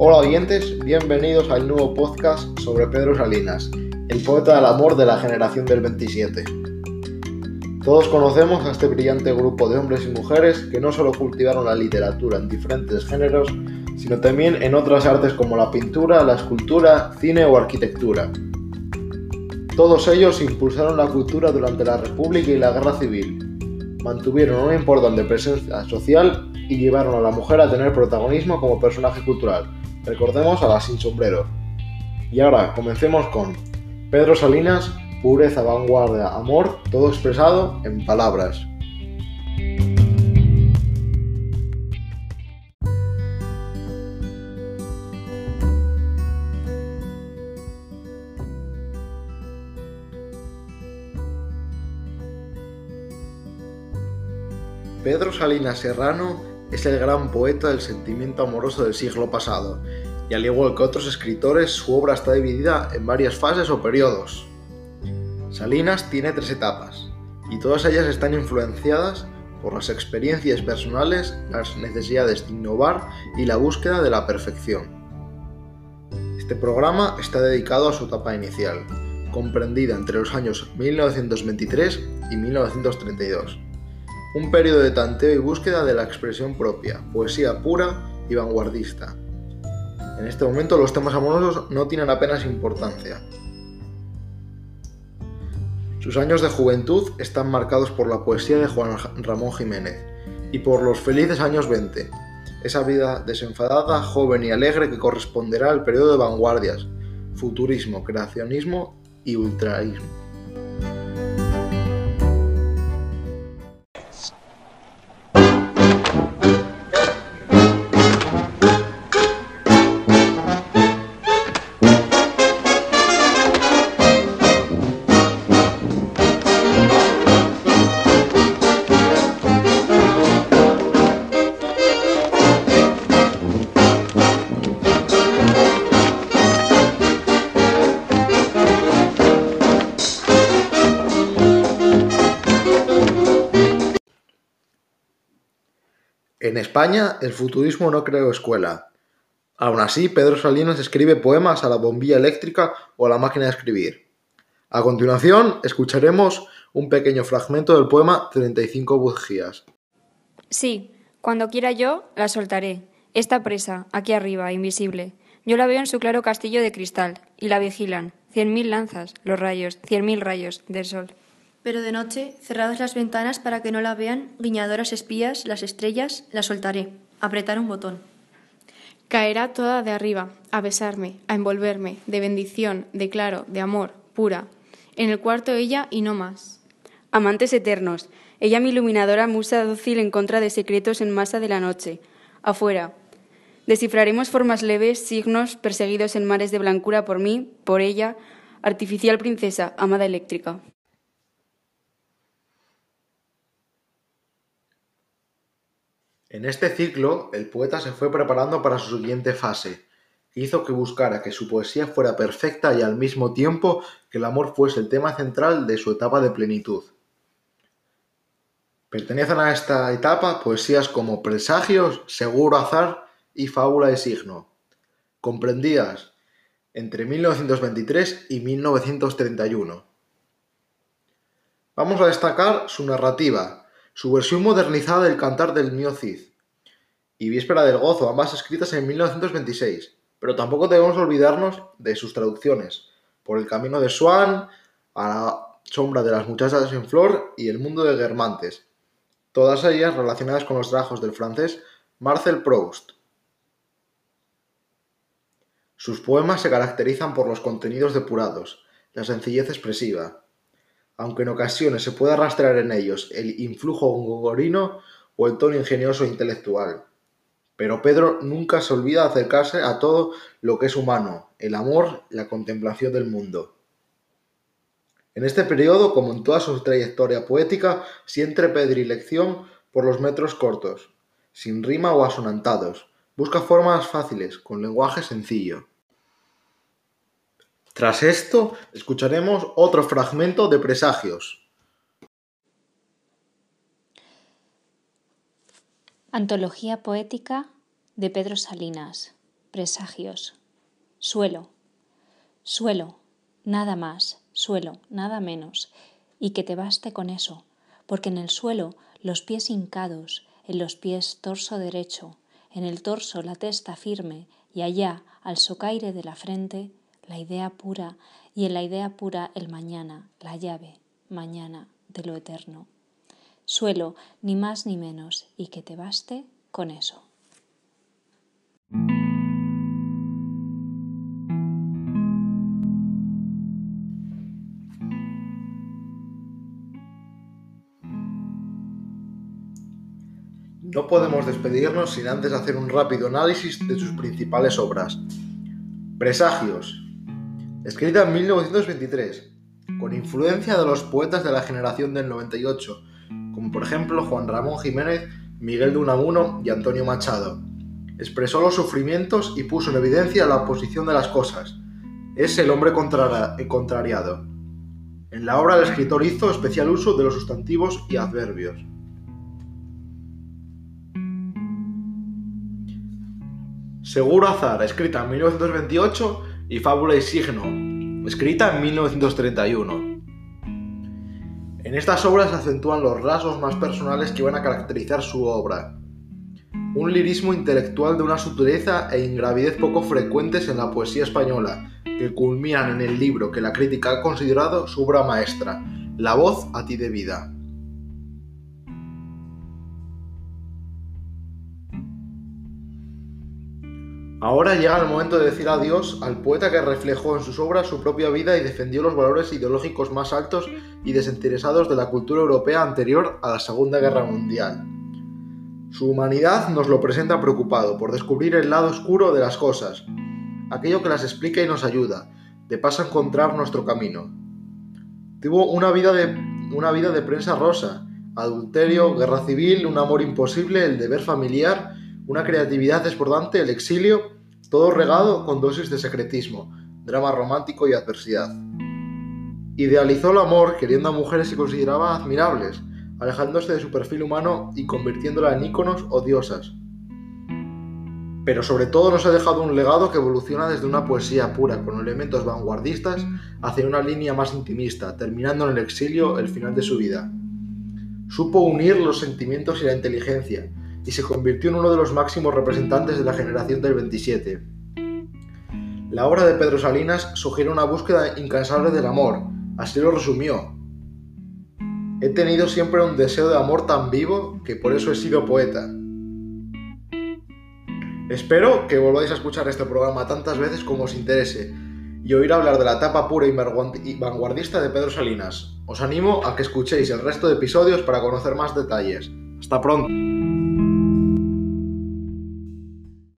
Hola oyentes, bienvenidos al nuevo podcast sobre Pedro Salinas, el poeta del amor de la generación del 27. Todos conocemos a este brillante grupo de hombres y mujeres que no solo cultivaron la literatura en diferentes géneros, sino también en otras artes como la pintura, la escultura, cine o arquitectura. Todos ellos impulsaron la cultura durante la República y la Guerra Civil, mantuvieron una importante presencia social y llevaron a la mujer a tener protagonismo como personaje cultural, Recordemos a la sin sombrero. Y ahora comencemos con Pedro Salinas, pureza, vanguardia, amor, todo expresado en palabras. Pedro Salinas Serrano es el gran poeta del sentimiento amoroso del siglo pasado, y al igual que otros escritores, su obra está dividida en varias fases o periodos. Salinas tiene tres etapas, y todas ellas están influenciadas por las experiencias personales, las necesidades de innovar y la búsqueda de la perfección. Este programa está dedicado a su etapa inicial, comprendida entre los años 1923 y 1932 un periodo de tanteo y búsqueda de la expresión propia, poesía pura y vanguardista. En este momento los temas amorosos no tienen apenas importancia. Sus años de juventud están marcados por la poesía de Juan Ramón Jiménez y por los felices años 20, esa vida desenfadada, joven y alegre que corresponderá al periodo de vanguardias, futurismo, creacionismo y ultraísmo. En España, el futurismo no creó escuela. Aún así, Pedro Salinas escribe poemas a la bombilla eléctrica o a la máquina de escribir. A continuación, escucharemos un pequeño fragmento del poema 35 bujías. Sí, cuando quiera yo, la soltaré. Está presa, aquí arriba, invisible. Yo la veo en su claro castillo de cristal, y la vigilan. Cien mil lanzas, los rayos, cien mil rayos del sol. Pero de noche, cerradas las ventanas para que no la vean, guiñadoras espías, las estrellas, la soltaré. Apretar un botón. Caerá toda de arriba, a besarme, a envolverme, de bendición, de claro, de amor, pura. En el cuarto ella y no más. Amantes eternos, ella mi iluminadora musa dócil en contra de secretos en masa de la noche. Afuera. Descifraremos formas leves, signos perseguidos en mares de blancura por mí, por ella, artificial princesa, amada eléctrica. En este ciclo, el poeta se fue preparando para su siguiente fase, hizo que buscara que su poesía fuera perfecta y al mismo tiempo que el amor fuese el tema central de su etapa de plenitud. Pertenecen a esta etapa poesías como Presagios, Seguro Azar y Fábula de Signo, comprendidas entre 1923 y 1931. Vamos a destacar su narrativa, su versión modernizada del Cantar del Mío Cid y Víspera del Gozo, ambas escritas en 1926, pero tampoco debemos olvidarnos de sus traducciones, Por el Camino de Swan, A la Sombra de las Muchachas en Flor y El Mundo de Guermantes, todas ellas relacionadas con los trabajos del francés Marcel Proust. Sus poemas se caracterizan por los contenidos depurados, la sencillez expresiva, aunque en ocasiones se pueda rastrear en ellos el influjo gongorino o el tono ingenioso e intelectual. Pero Pedro nunca se olvida acercarse a todo lo que es humano, el amor, la contemplación del mundo. En este periodo, como en toda su trayectoria poética, siente predilección por los metros cortos, sin rima o asonantados. Busca formas fáciles, con lenguaje sencillo. Tras esto, escucharemos otro fragmento de Presagios. Antología poética de Pedro Salinas. presagios. Suelo, suelo, nada más, suelo, nada menos, y que te baste con eso, porque en el suelo los pies hincados, en los pies torso derecho, en el torso la testa firme y allá al socaire de la frente la idea pura y en la idea pura el mañana, la llave, mañana de lo eterno. Suelo, ni más ni menos, y que te baste con eso. No podemos despedirnos sin antes hacer un rápido análisis de sus principales obras. Presagios, escrita en 1923, con influencia de los poetas de la generación del 98, como por ejemplo Juan Ramón Jiménez, Miguel de Unamuno y Antonio Machado. Expresó los sufrimientos y puso en evidencia la oposición de las cosas. Es el hombre contrariado. En la obra el escritor hizo especial uso de los sustantivos y adverbios. Seguro Azar, escrita en 1928, y Fábula y Signo, escrita en 1931. En estas obras se acentúan los rasgos más personales que van a caracterizar su obra. Un lirismo intelectual de una sutileza e ingravidez poco frecuentes en la poesía española, que culminan en el libro que la crítica ha considerado su obra maestra, La voz a ti de vida. Ahora llega el momento de decir adiós al poeta que reflejó en sus obras su propia vida y defendió los valores ideológicos más altos y desinteresados de la cultura europea anterior a la Segunda Guerra Mundial. Su humanidad nos lo presenta preocupado por descubrir el lado oscuro de las cosas, aquello que las explica y nos ayuda, de paso a encontrar nuestro camino. Tuvo una vida de, una vida de prensa rosa, adulterio, guerra civil, un amor imposible, el deber familiar, una creatividad desbordante, el exilio, todo regado con dosis de secretismo, drama romántico y adversidad. Idealizó el amor queriendo a mujeres que consideraba admirables, alejándose de su perfil humano y convirtiéndola en íconos o diosas. Pero sobre todo nos ha dejado un legado que evoluciona desde una poesía pura, con elementos vanguardistas, hacia una línea más intimista, terminando en el exilio el final de su vida. Supo unir los sentimientos y la inteligencia, y se convirtió en uno de los máximos representantes de la generación del 27. La obra de Pedro Salinas sugiere una búsqueda incansable del amor, así lo resumió. He tenido siempre un deseo de amor tan vivo que por eso he sido poeta. Espero que volváis a escuchar este programa tantas veces como os interese y oír hablar de la etapa pura y vanguardista de Pedro Salinas. Os animo a que escuchéis el resto de episodios para conocer más detalles. Hasta pronto.